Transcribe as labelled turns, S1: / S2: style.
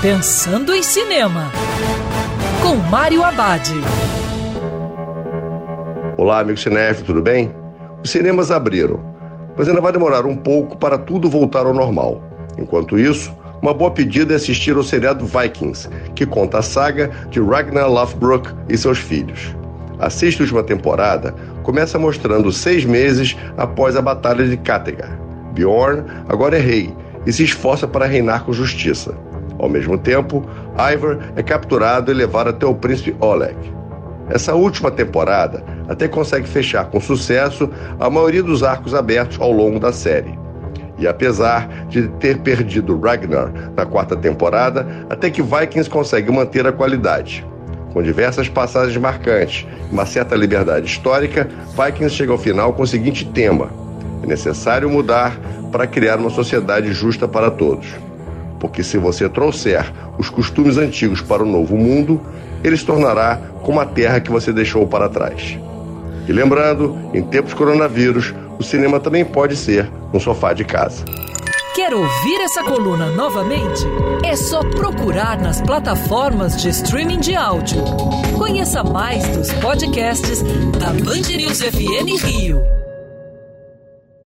S1: Pensando em Cinema, com Mário Abad.
S2: Olá, amigo cinef, tudo bem? Os cinemas abriram, mas ainda vai demorar um pouco para tudo voltar ao normal. Enquanto isso, uma boa pedida é assistir ao seriado Vikings, que conta a saga de Ragnar Lothbrok e seus filhos. A sexta última temporada começa mostrando seis meses após a Batalha de Kattegat. Bjorn agora é rei e se esforça para reinar com justiça. Ao mesmo tempo, Ivar é capturado e levado até o príncipe Oleg. Essa última temporada até consegue fechar com sucesso a maioria dos arcos abertos ao longo da série. E apesar de ter perdido Ragnar na quarta temporada, até que Vikings consegue manter a qualidade. Com diversas passagens marcantes e uma certa liberdade histórica, Vikings chega ao final com o seguinte tema: é necessário mudar para criar uma sociedade justa para todos. Porque se você trouxer os costumes antigos para o novo mundo, ele se tornará como a terra que você deixou para trás. E lembrando, em tempos coronavírus, o cinema também pode ser um sofá de casa.
S1: Quer ouvir essa coluna novamente? É só procurar nas plataformas de streaming de áudio. Conheça mais dos podcasts da Band News FM Rio.